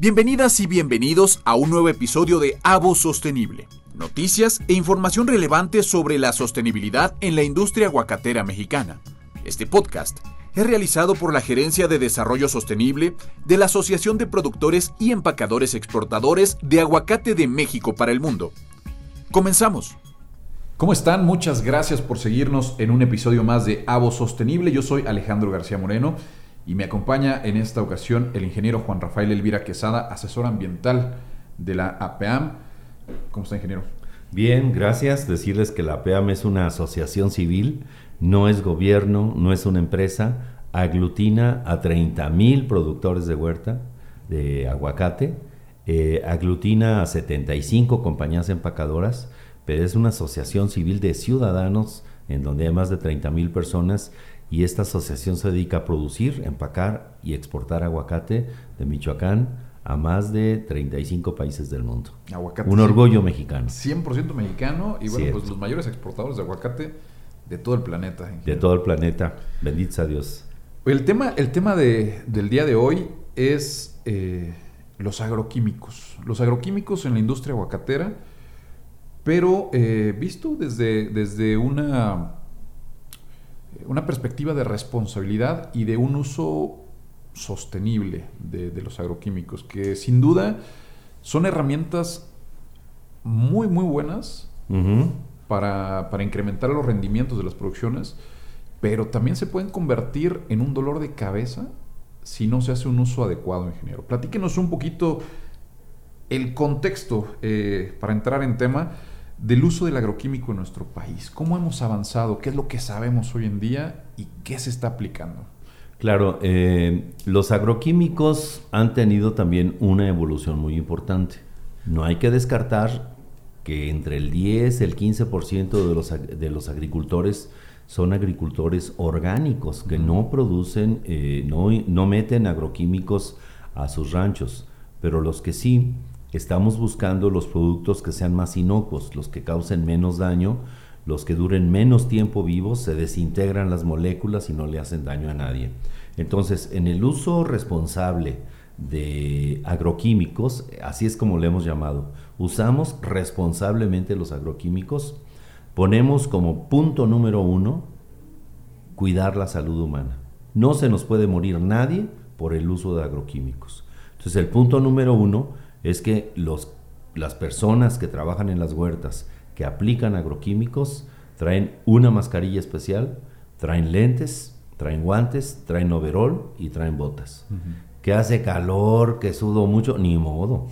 Bienvenidas y bienvenidos a un nuevo episodio de Avo Sostenible. Noticias e información relevante sobre la sostenibilidad en la industria aguacatera mexicana. Este podcast es realizado por la Gerencia de Desarrollo Sostenible de la Asociación de Productores y Empacadores Exportadores de Aguacate de México para el Mundo. Comenzamos. ¿Cómo están? Muchas gracias por seguirnos en un episodio más de Avo Sostenible. Yo soy Alejandro García Moreno y me acompaña en esta ocasión el ingeniero Juan Rafael Elvira Quesada, asesor ambiental de la APAM. ¿Cómo está, ingeniero? Bien, gracias. Decirles que la APAM es una asociación civil, no es gobierno, no es una empresa, aglutina a 30 mil productores de huerta de aguacate, eh, aglutina a 75 compañías empacadoras, pero es una asociación civil de ciudadanos en donde hay más de 30 mil personas y esta asociación se dedica a producir, empacar y exportar aguacate de Michoacán a más de 35 países del mundo. Aguacate. Un orgullo mexicano. 100% mexicano y bueno, pues los mayores exportadores de aguacate de todo el planeta. De todo el planeta. Bendito a Dios. El tema, el tema de, del día de hoy es eh, los agroquímicos. Los agroquímicos en la industria aguacatera, pero eh, visto desde, desde una una perspectiva de responsabilidad y de un uso sostenible de, los agroquímicos, que sin duda son herramientas muy, muy buenas para, incrementar los rendimientos de las producciones, pero también se pueden convertir en un dolor de cabeza si no se hace un uso adecuado, ingeniero. Platíquenos un poquito el contexto eh, para entrar en tema del uso del agroquímico en nuestro país. ¿Cómo hemos avanzado? ¿Qué es lo que sabemos hoy en día y qué se está aplicando? Claro, eh, los agroquímicos han tenido también una evolución muy importante. No hay que descartar que entre el 10 y el 15% de los, de los agricultores son agricultores orgánicos que no producen, eh, no, no meten agroquímicos a sus ranchos, pero los que sí, Estamos buscando los productos que sean más inocuos, los que causen menos daño, los que duren menos tiempo vivos, se desintegran las moléculas y no le hacen daño a nadie. Entonces, en el uso responsable de agroquímicos, así es como le hemos llamado, usamos responsablemente los agroquímicos, ponemos como punto número uno cuidar la salud humana. No se nos puede morir nadie por el uso de agroquímicos. Entonces, el punto número uno es que los, las personas que trabajan en las huertas, que aplican agroquímicos, traen una mascarilla especial, traen lentes, traen guantes, traen overol y traen botas. Que hace calor, que sudo mucho, ni modo.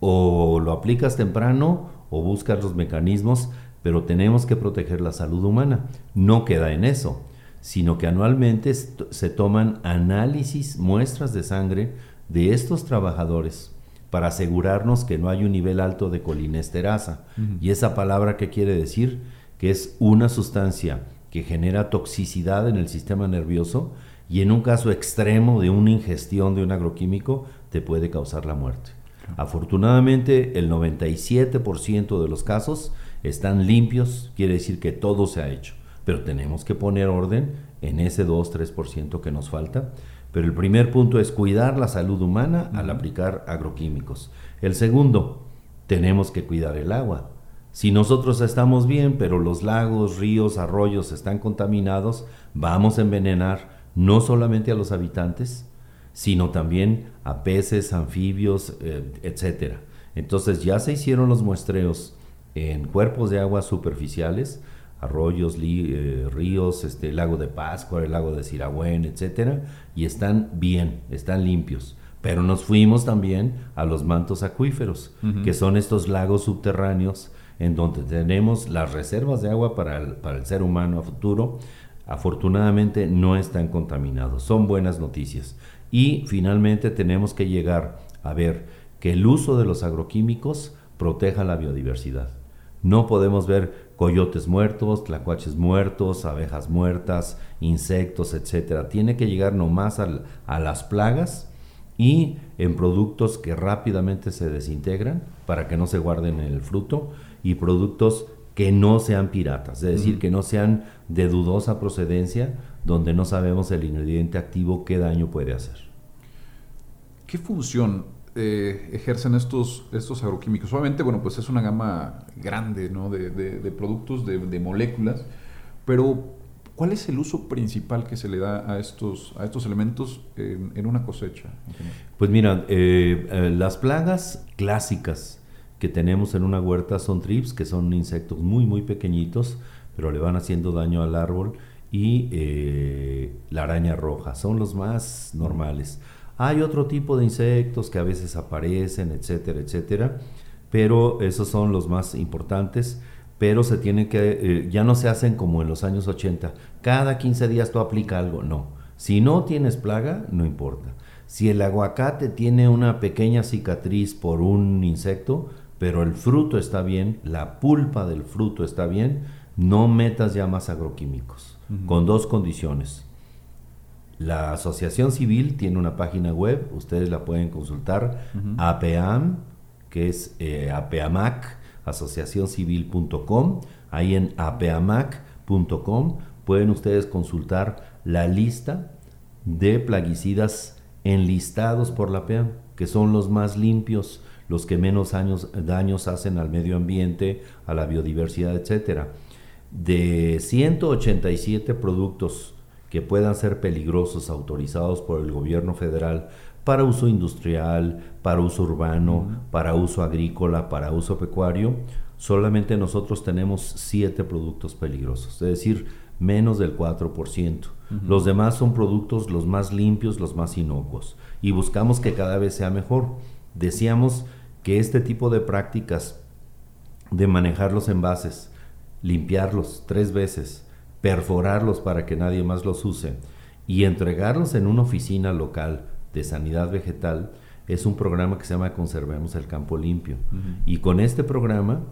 O lo aplicas temprano o buscas los mecanismos, pero tenemos que proteger la salud humana. No queda en eso, sino que anualmente se toman análisis, muestras de sangre de estos trabajadores para asegurarnos que no hay un nivel alto de colinesterasa. Y esa palabra que quiere decir que es una sustancia que genera toxicidad en el sistema nervioso y en un caso extremo de una ingestión de un agroquímico te puede causar la muerte. Afortunadamente el 97% de los casos están limpios, quiere decir que todo se ha hecho, pero tenemos que poner orden en ese 2-3% que nos falta pero el primer punto es cuidar la salud humana al aplicar agroquímicos. El segundo, tenemos que cuidar el agua. Si nosotros estamos bien, pero los lagos, ríos, arroyos están contaminados, vamos a envenenar no solamente a los habitantes, sino también a peces, anfibios, eh, etc. Entonces ya se hicieron los muestreos en cuerpos de agua superficiales, arroyos, eh, ríos, este, el lago de Pascua, el lago de Siragüen, etcétera, y están bien, están limpios. Pero nos fuimos también a los mantos acuíferos, que son estos lagos subterráneos en donde tenemos las reservas de agua para el, para el ser humano a futuro. Afortunadamente no están contaminados, son buenas noticias. Y finalmente tenemos que llegar a ver que el uso de los agroquímicos proteja la biodiversidad. No podemos ver coyotes muertos, tlacuaches muertos, abejas muertas, insectos, etcétera. Tiene que llegar nomás a las plagas y en productos que rápidamente se desintegran para que no se guarden en el fruto y productos que no sean piratas, es decir, que no sean de dudosa procedencia, donde no sabemos el ingrediente activo qué daño puede hacer. ¿Qué función eh, ejercen estos, estos agroquímicos? Obviamente, bueno, pues es una gama grande de, productos, de, moléculas, pero ¿cuál es el uso principal que se le da a estos, a estos elementos en, una cosecha? Pues mira, eh, eh, las plagas clásicas que tenemos en una huerta son trips, que son insectos muy, muy pequeñitos, pero le van haciendo daño al árbol, y la araña roja, son los más normales. Hay otro tipo de insectos que a veces aparecen, etcétera, etcétera, pero esos son los más importantes, pero se tienen que, eh, ya no se hacen como en los años 80, cada 15 días tú aplica algo, no. Si no tienes plaga, no importa. Si el aguacate tiene una pequeña cicatriz por un insecto, pero el fruto está bien, la pulpa del fruto está bien, no metas ya más agroquímicos, con dos condiciones. La asociación civil tiene una página web, ustedes la pueden consultar, APAM, que es eh, APAMAC, asociacioncivil.com, ahí en apeamac.com pueden ustedes consultar la lista de plaguicidas enlistados por la APAM, que son los más limpios, los que menos daños hacen al medio ambiente, a la biodiversidad, etcétera. De 187 productos que puedan ser peligrosos autorizados por el gobierno federal para uso industrial, para uso urbano, para uso agrícola, para uso pecuario, solamente nosotros tenemos 7 productos peligrosos, es decir, menos del 4%. Los demás son productos los más limpios, los más inocuos, y buscamos que cada vez sea mejor. Decíamos que este tipo de prácticas de manejar los envases, limpiarlos tres veces, perforarlos para que nadie más los use y entregarlos en una oficina local de sanidad vegetal, es un programa que se llama Conservemos el Campo Limpio. Y con este programa,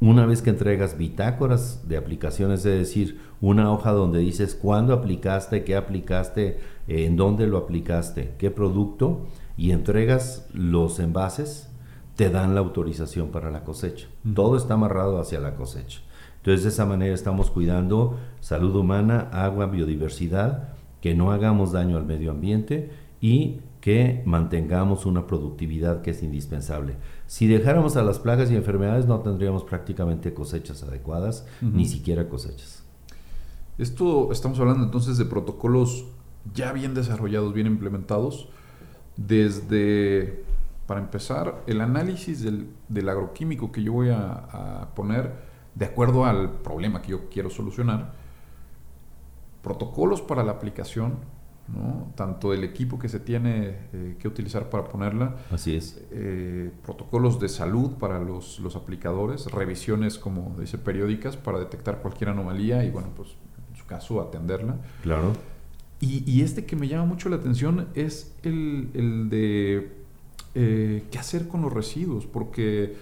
una vez que entregas bitácoras de aplicaciones, es decir, una hoja donde dices cuándo aplicaste, qué aplicaste, en dónde lo aplicaste, qué producto, y entregas los envases, te dan la autorización para la cosecha. Todo está amarrado hacia la cosecha. Entonces de esa manera estamos cuidando salud humana, agua, biodiversidad, que no hagamos daño al medio ambiente y que mantengamos una productividad que es indispensable. Si dejáramos a las plagas y enfermedades no tendríamos prácticamente cosechas adecuadas, ni siquiera cosechas. Esto estamos hablando entonces de protocolos ya bien desarrollados, bien implementados, desde, para empezar, el análisis del, agroquímico que yo voy a poner, de acuerdo al problema que yo quiero solucionar, protocolos para la aplicación, ¿no? tanto el equipo que se tiene eh, que utilizar para ponerla, así es, eh, protocolos de salud para los, los, aplicadores, revisiones como dice periódicas para detectar cualquier anomalía y bueno pues en su caso atenderla. Claro. Y, y este que me llama mucho la atención es el, el de eh, qué hacer con los residuos, porque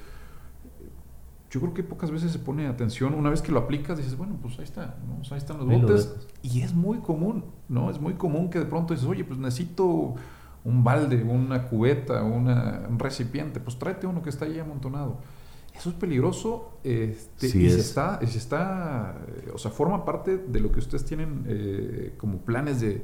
yo creo que pocas veces se pone atención. Una vez que lo aplicas, dices, bueno, pues ahí está, ¿no? ahí están los botes. Y es muy común, ¿no? Es muy común que de pronto dices, oye, pues necesito un balde, una cubeta, una, un recipiente. Pues tráete uno que está ahí amontonado. Eso es peligroso este, y, Se está, se está, o sea, forma parte de lo que ustedes tienen eh, como planes de,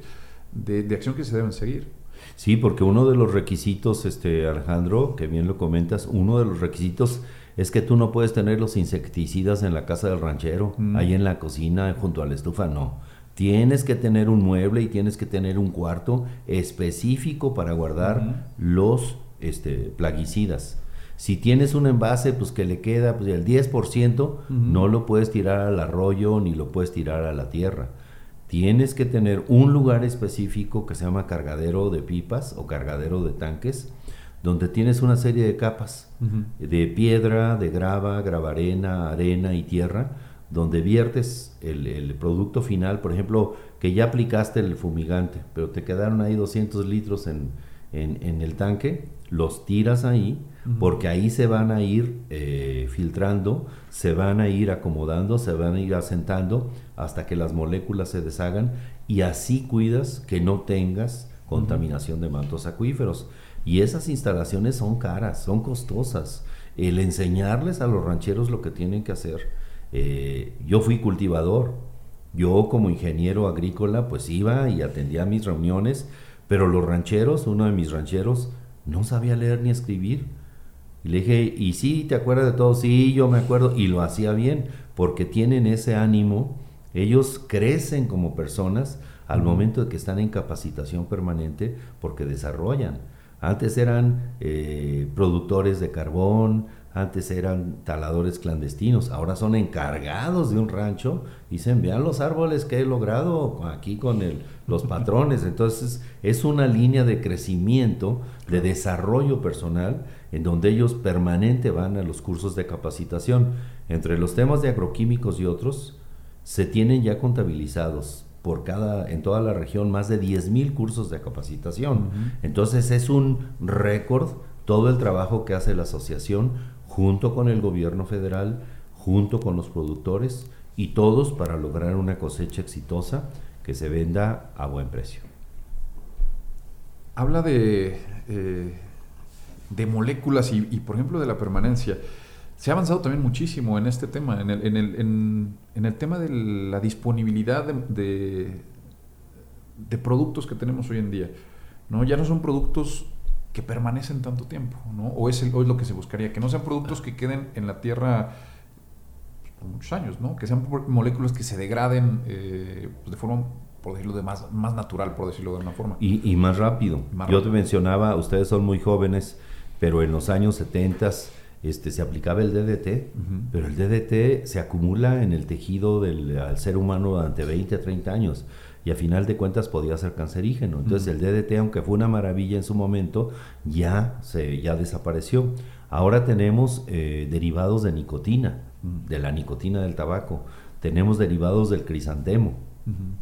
de, acción que se deben seguir. Sí, porque uno de los requisitos, este Alejandro, que bien lo comentas, uno de los requisitos es que tú no puedes tener los insecticidas en la casa del ranchero, mm. ahí en la cocina, junto a la estufa, no. Tienes que tener un mueble y tienes que tener un cuarto específico para guardar los este, plaguicidas. Si tienes un envase, pues que le queda pues, el 10%, no lo puedes tirar al arroyo ni lo puedes tirar a la tierra. Tienes que tener un lugar específico que se llama cargadero de pipas o cargadero de tanques, donde tienes una serie de capas de piedra, de grava, gravarena, arena y tierra, donde viertes el, producto final, por ejemplo, que ya aplicaste el fumigante, pero te quedaron ahí 200 litros en, el tanque, los tiras ahí, porque ahí se van a ir eh, filtrando, se van a ir acomodando, se van a ir asentando hasta que las moléculas se deshagan y así cuidas que no tengas contaminación de mantos acuíferos. Y esas instalaciones son caras, son costosas. El enseñarles a los rancheros lo que tienen que hacer. Eh, yo fui cultivador, yo como ingeniero agrícola pues iba y atendía mis reuniones, pero los rancheros, uno de mis rancheros, no sabía leer ni escribir. Y le dije, ¿y sí, te acuerdas de todo? Sí, yo me acuerdo. Y lo hacía bien, porque tienen ese ánimo, ellos crecen como personas al momento de que están en capacitación permanente porque desarrollan. Antes eran eh, productores de carbón, antes eran taladores clandestinos, ahora son encargados de un rancho y dicen, vean los árboles que he logrado aquí con el, los patrones. Entonces es una línea de crecimiento, de desarrollo personal, en donde ellos permanente van a los cursos de capacitación. Entre los temas de agroquímicos y otros, se tienen ya contabilizados por cada, en toda la región, más de 10.000 cursos de capacitación. Entonces es un récord todo el trabajo que hace la asociación junto con el gobierno federal, junto con los productores y todos para lograr una cosecha exitosa que se venda a buen precio. Habla de, eh, de moléculas y, por ejemplo, de la permanencia. Se ha avanzado también muchísimo en este tema, en el, en el, en, el tema de la disponibilidad de, de, productos que tenemos hoy en día. ¿no? Ya no son productos que permanecen tanto tiempo, ¿no? O es, el, o es lo que se buscaría, que no sean productos que queden en la tierra pues, por muchos años, ¿no? Que sean moléculas que se degraden eh, pues, de forma, por decirlo de más, más natural, por decirlo de una forma. Y, más rápido. Yo te mencionaba, ustedes son muy jóvenes, pero en los años 70 este, se aplicaba el DDT, pero el DDT se acumula en el tejido del ser humano durante 20 a 30 años y a final de cuentas podía ser cancerígeno. Entonces el DDT, aunque fue una maravilla en su momento, ya, se, ya desapareció. Ahora tenemos eh, derivados de nicotina, de la nicotina del tabaco, tenemos derivados del crisantemo,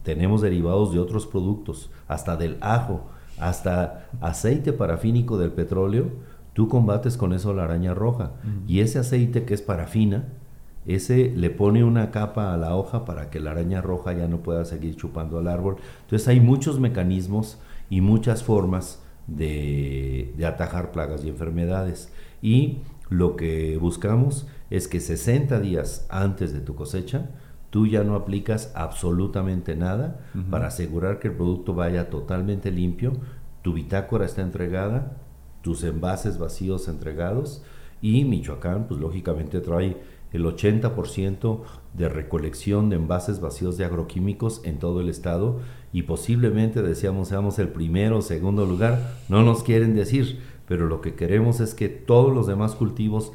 tenemos derivados de otros productos, hasta del ajo, hasta aceite parafínico del petróleo, tú combates con eso la araña roja. Y ese aceite que es parafina, ese le pone una capa a la hoja para que la araña roja ya no pueda seguir chupando al árbol. Entonces hay muchos mecanismos y muchas formas de, atajar plagas y enfermedades. Y lo que buscamos es que 60 días antes de tu cosecha, tú ya no aplicas absolutamente nada para asegurar que el producto vaya totalmente limpio, tu bitácora está entregada, tus envases vacíos entregados y Michoacán pues lógicamente trae el 80% de recolección de envases vacíos de agroquímicos en todo el estado y posiblemente decíamos seamos el primero o segundo lugar, no nos quieren decir, pero lo que queremos es que todos los demás cultivos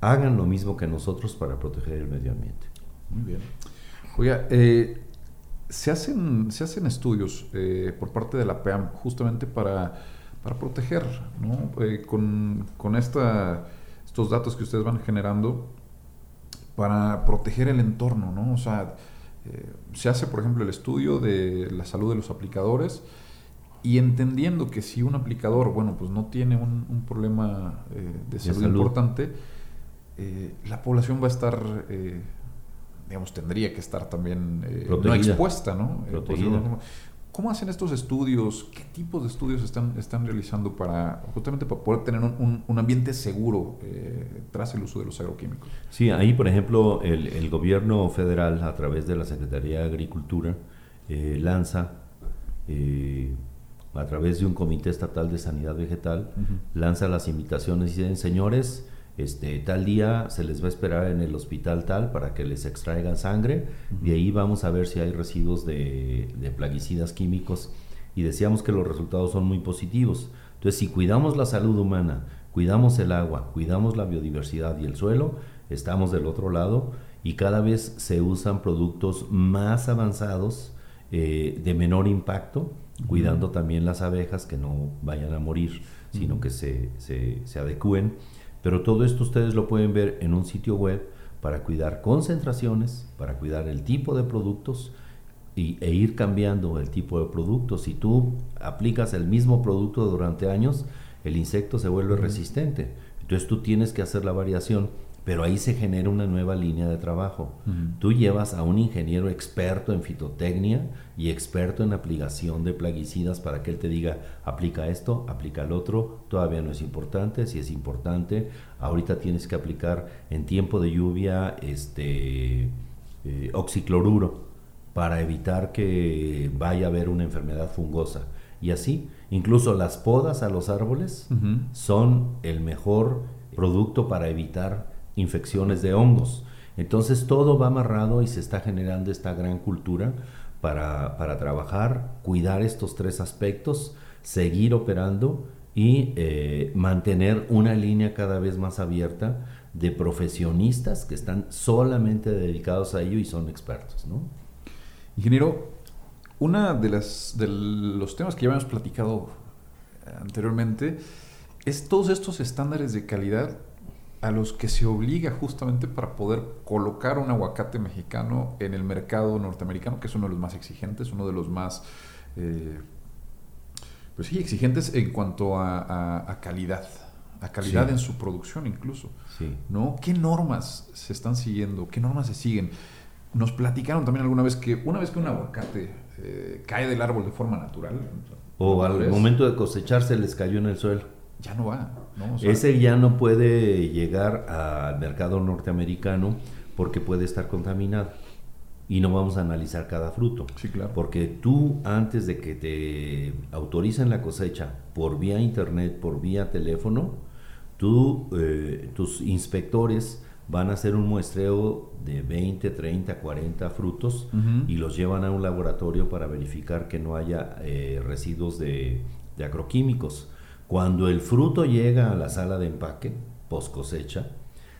hagan lo mismo que nosotros para proteger el medio ambiente. Muy bien. Oiga, eh, se, hacen, se hacen estudios eh, por parte de la PEAM justamente para, para proteger, ¿no? Eh, con, con esta, estos datos que ustedes van generando, para proteger el entorno, ¿no? O sea, eh, se hace, por ejemplo, el estudio de la salud de los aplicadores y entendiendo que si un aplicador, bueno, pues no tiene un, problema eh, de, salud importante, eh, la población va a estar, digamos, tendría que estar también no expuesta, ¿no? ¿Cómo hacen estos estudios? ¿Qué tipos de estudios están, están realizando para justamente para poder tener un, un, ambiente seguro eh, tras el uso de los agroquímicos? Sí, ahí por ejemplo el, el gobierno federal a través de la Secretaría de Agricultura eh, lanza eh, a través de un comité estatal de sanidad vegetal lanza las invitaciones y dicen señores este, tal día se les va a esperar en el hospital tal para que les extraigan sangre, y ahí vamos a ver si hay residuos de, plaguicidas químicos y decíamos que los resultados son muy positivos. Entonces, si cuidamos la salud humana, cuidamos el agua, cuidamos la biodiversidad y el suelo, estamos del otro lado y cada vez se usan productos más avanzados eh, de menor impacto, cuidando también las abejas que no vayan a morir, sino que se, se, se adecúen. Pero todo esto ustedes lo pueden ver en un sitio web para cuidar concentraciones, para cuidar el tipo de productos y, e ir cambiando el tipo de productos. Si tú aplicas el mismo producto durante años, el insecto se vuelve resistente. Entonces tú tienes que hacer la variación pero ahí se genera una nueva línea de trabajo. Tú llevas a un ingeniero experto en fitotecnia y experto en aplicación de plaguicidas para que él te diga, aplica esto, aplica el otro, todavía no es importante, si es importante, ahorita tienes que aplicar en tiempo de lluvia este eh, oxicloruro para evitar que vaya a haber una enfermedad fungosa. y así. Incluso las podas a los árboles son el mejor producto para evitar infecciones de hongos. Entonces todo va amarrado y se está generando esta gran cultura para, para trabajar, cuidar estos tres aspectos, seguir operando y eh, mantener una línea cada vez más abierta de profesionistas que están solamente dedicados a ello y son expertos. ¿no? Ingeniero, una de las de los temas que ya habíamos platicado anteriormente es todos estos estándares de calidad a los que se obliga justamente para poder colocar un aguacate mexicano en el mercado norteamericano, que es uno de los más exigentes, uno de los más eh, pues sí, exigentes en cuanto a, calidad, a calidad en su producción incluso. ¿no? ¿Qué normas se están siguiendo? ¿Qué normas se siguen? Nos platicaron también alguna vez que una vez que un aguacate eh, cae del árbol de forma natural. O al momento de cosecharse les cayó en el suelo. Ya no va. Ese ya no puede llegar al mercado norteamericano porque puede estar contaminado y no vamos a analizar cada fruto. Sí, claro. Porque tú, antes de que te autoricen la cosecha por vía internet, por vía teléfono, tú, eh, tus inspectores van a hacer un muestreo de 20, 30, 40 frutos y los llevan a un laboratorio para verificar que no haya eh, residuos de, agroquímicos. Cuando el fruto llega a la sala de empaque, post cosecha,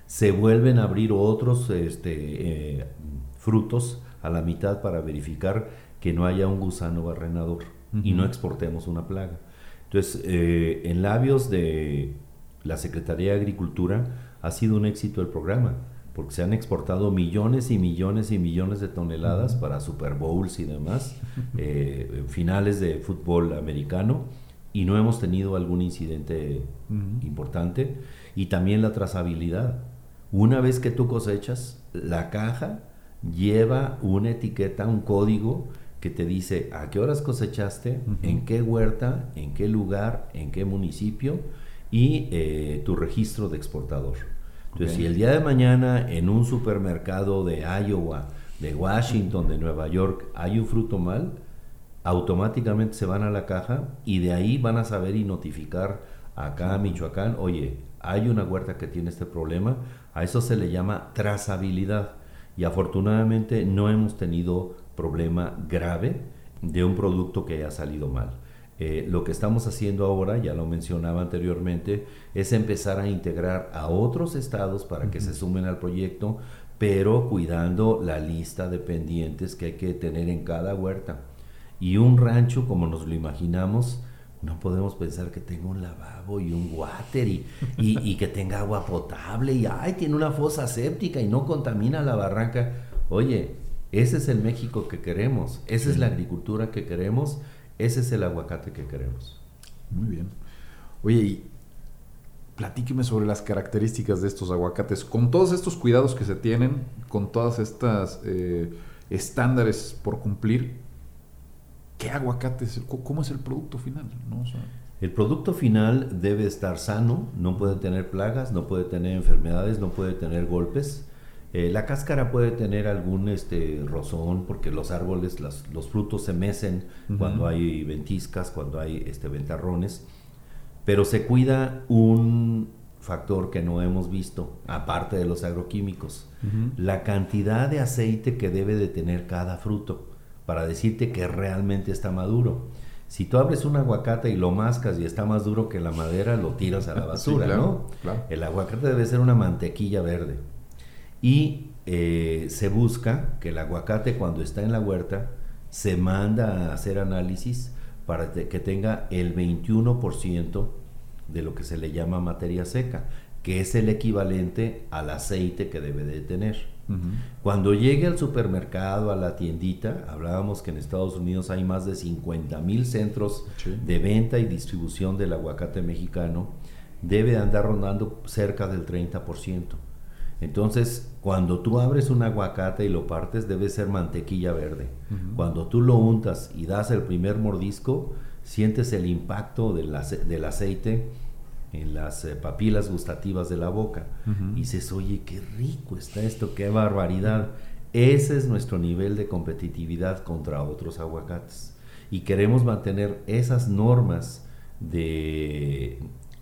se vuelven a abrir otros este, eh, frutos a la mitad para verificar que no haya un gusano barrenador y no exportemos una plaga. Entonces, eh, en labios de la Secretaría de Agricultura ha sido un éxito el programa, porque se han exportado millones y millones y millones de toneladas para Super Bowls y demás, eh, finales de fútbol americano, y no hemos tenido algún incidente importante. Y también la trazabilidad. Una vez que tú cosechas, la caja lleva una etiqueta, un código que te dice a qué horas cosechaste, en qué huerta, en qué lugar, en qué municipio y eh, tu registro de exportador. Entonces, si el día de mañana en un supermercado de Iowa, de Washington, de Nueva York, hay un fruto mal, automáticamente se van a la caja y de ahí van a saber y notificar acá a Michoacán, oye, hay una huerta que tiene este problema, a eso se le llama trazabilidad y afortunadamente no hemos tenido problema grave de un producto que haya salido mal. Eh, lo que estamos haciendo ahora, ya lo mencionaba anteriormente, es empezar a integrar a otros estados para que se sumen al proyecto, pero cuidando la lista de pendientes que hay que tener en cada huerta. Y un rancho, como nos lo imaginamos, no podemos pensar que tenga un lavabo y un water y, y, que tenga agua potable y ay, tiene una fosa séptica y no contamina la barranca. Oye, ese es el México que queremos, esa es la agricultura que queremos, ese es el aguacate que queremos. Muy bien. Oye, y platíqueme sobre las características de estos aguacates, con todos estos cuidados que se tienen, con todas estas eh, estándares por cumplir, ¿qué aguacate es? ¿Cómo es el producto final? el producto final debe estar sano, no puede tener plagas, no puede tener enfermedades, no puede tener golpes. Eh, la cáscara puede tener algún este, rozón porque los árboles, los frutos se mecen cuando hay ventiscas, cuando hay este, ventarrones, pero se cuida un factor que no hemos visto, aparte de los agroquímicos, la cantidad de aceite que debe de tener cada fruto para decirte que realmente está maduro. Si tú abres un aguacate y lo mascas y está más duro que la madera, lo tiras a la basura, ¿no? El aguacate debe ser una mantequilla verde. Y eh, se busca que el aguacate cuando está en la huerta se manda a hacer análisis para que tenga el 21% de lo que se le llama materia seca, que es el equivalente al aceite que debe de tener. Cuando llegue al supermercado, a la tiendita, hablábamos que en Estados Unidos hay más de 50 mil centros de venta y distribución del aguacate mexicano, debe andar rondando cerca del 30%. Entonces, cuando tú abres un aguacate y lo partes, debe ser mantequilla verde. Cuando tú lo untas y das el primer mordisco, sientes el impacto del, aceite en las eh, papilas gustativas de la boca. Y dices, oye, qué rico está esto, qué barbaridad. Ese es nuestro nivel de competitividad contra otros aguacates. y queremos mantener esas normas de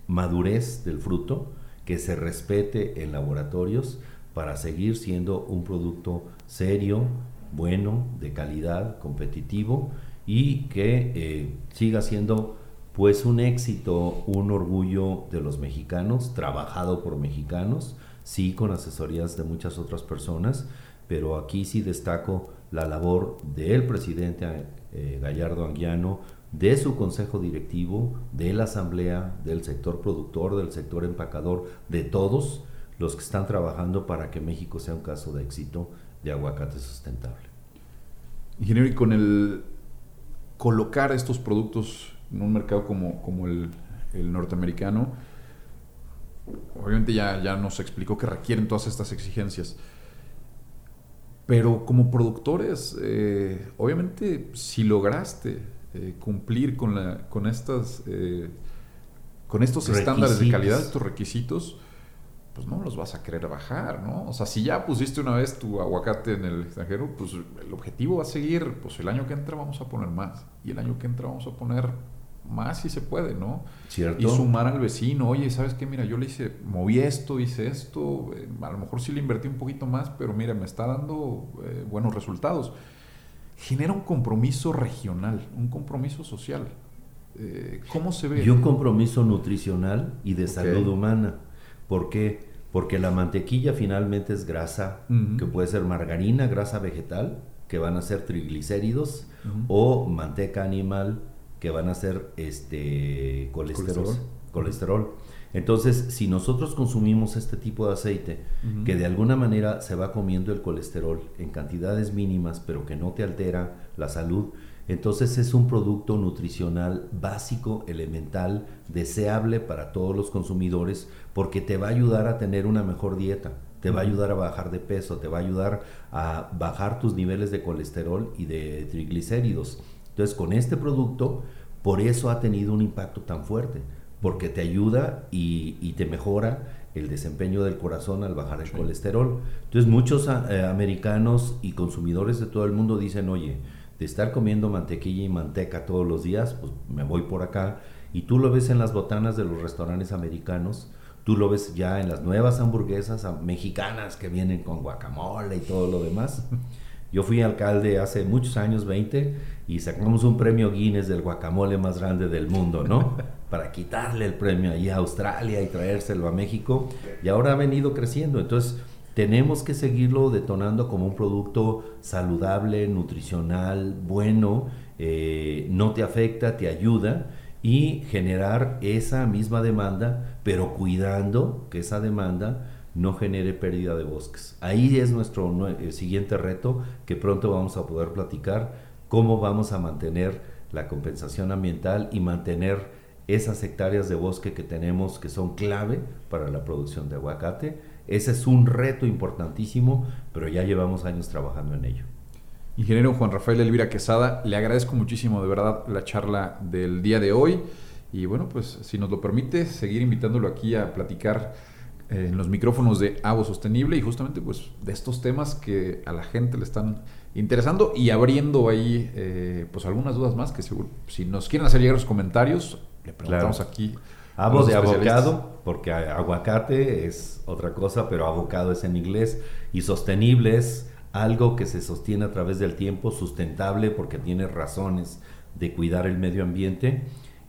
madurez del fruto, que se respete en laboratorios para seguir siendo un producto serio, bueno, de calidad, competitivo y que eh, siga siendo pues un éxito, un orgullo de los mexicanos, trabajado por mexicanos, sí con asesorías de muchas otras personas, pero aquí sí destaco la labor del presidente eh, Gallardo Anguiano, de su consejo directivo, de la asamblea, del sector productor, del sector empacador, de todos los que están trabajando para que México sea un caso de éxito de aguacate sustentable. Ingeniero, y con el colocar estos productos en un mercado como, como el, norteamericano, obviamente ya, ya nos explicó que requieren todas estas exigencias. Pero como productores, eh, obviamente si lograste eh, cumplir con, la, con, estas, eh, con estos estándares de calidad, estos requisitos, pues no los vas a querer bajar, ¿no? O sea, si ya pusiste una vez tu aguacate en el extranjero, pues el objetivo va a seguir, pues el año que entra vamos a poner más, y el año que entra vamos a poner más si se puede, ¿no? ¿Cierto? Y sumar al vecino, oye, ¿sabes qué? Mira, yo le hice, moví esto, hice esto, eh, a lo mejor sí le invertí un poquito más, pero mira, me está dando eh, buenos resultados. Genera un compromiso regional, un compromiso social. Eh, ¿Cómo se ve? Y un compromiso nutricional y de salud humana. ¿Por qué? Porque la mantequilla finalmente es grasa, que puede ser margarina, grasa vegetal, que van a ser triglicéridos, o manteca animal, que van a ser este, colesterol. colesterol. Entonces, si nosotros consumimos este tipo de aceite, que de alguna manera se va comiendo el colesterol en cantidades mínimas, pero que no te altera la salud, entonces es un producto nutricional básico, elemental, deseable para todos los consumidores, porque te va a ayudar a tener una mejor dieta, te va a ayudar a bajar de peso, te va a ayudar a bajar tus niveles de colesterol y de triglicéridos. Entonces, con este producto, por eso ha tenido un impacto tan fuerte, porque te ayuda y, te mejora el desempeño del corazón al bajar el colesterol. Entonces, muchos eh, americanos y consumidores de todo el mundo dicen, oye, de estar comiendo mantequilla y manteca todos los días, pues me voy por acá. Y tú lo ves en las botanas de los restaurantes americanos, tú lo ves ya en las nuevas hamburguesas mexicanas que vienen con guacamole y todo lo demás. Yo fui alcalde hace muchos años, 20, y sacamos un premio Guinness del guacamole más grande del mundo, ¿no? Para quitarle el premio ahí a Australia y traérselo a México. Y ahora ha venido creciendo. Entonces, tenemos que seguirlo detonando como un producto saludable, nutricional, bueno, eh, no te afecta, te ayuda y generar esa misma demanda, pero cuidando que esa demanda no genere pérdida de bosques. Ahí es nuestro siguiente reto que pronto vamos a poder platicar, cómo vamos a mantener la compensación ambiental y mantener esas hectáreas de bosque que tenemos que son clave para la producción de aguacate. Ese es un reto importantísimo, pero ya llevamos años trabajando en ello. Ingeniero Juan Rafael Elvira Quesada, le agradezco muchísimo de verdad la charla del día de hoy y bueno, pues si nos lo permite, seguir invitándolo aquí a platicar eh, en los micrófonos de Avo Sostenible y justamente pues de estos temas que a la gente le están interesando y abriendo ahí eh, pues algunas dudas más que seguro, si nos quieren hacer llegar los comentarios, le preguntamos aquí. Avo de abocado, porque aguacate es otra cosa, pero abocado es en inglés. Y sostenible es algo que se sostiene a través del tiempo, sustentable porque tiene razones de cuidar el medio ambiente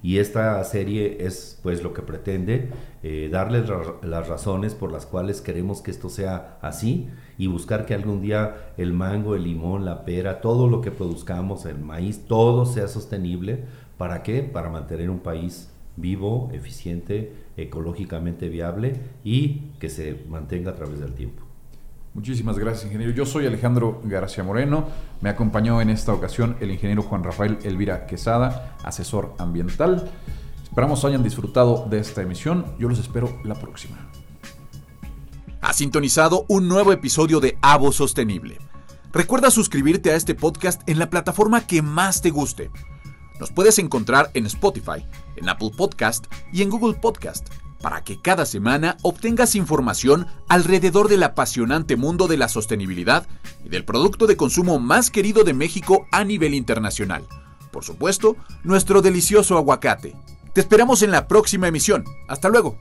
y esta serie es pues lo que pretende eh, darles las razones por las cuales queremos que esto sea así y buscar que algún día el mango, el limón, la pera, todo lo que produzcamos, el maíz, todo sea sostenible. ¿Para qué? Para mantener un país vivo, eficiente, ecológicamente viable y que se mantenga a través del tiempo. Muchísimas gracias, ingeniero. Yo soy Alejandro García Moreno. Me acompañó en esta ocasión el ingeniero Juan Rafael Elvira Quesada, asesor ambiental. Esperamos hayan disfrutado de esta emisión. Yo los espero la próxima. Ha sintonizado un nuevo episodio de Avo Sostenible. Recuerda suscribirte a este podcast en la plataforma que más te guste. Nos puedes encontrar en Spotify, en Apple Podcast y en Google Podcast para que cada semana obtengas información alrededor del apasionante mundo de la sostenibilidad y del producto de consumo más querido de México a nivel internacional, por supuesto, nuestro delicioso aguacate. Te esperamos en la próxima emisión. Hasta luego.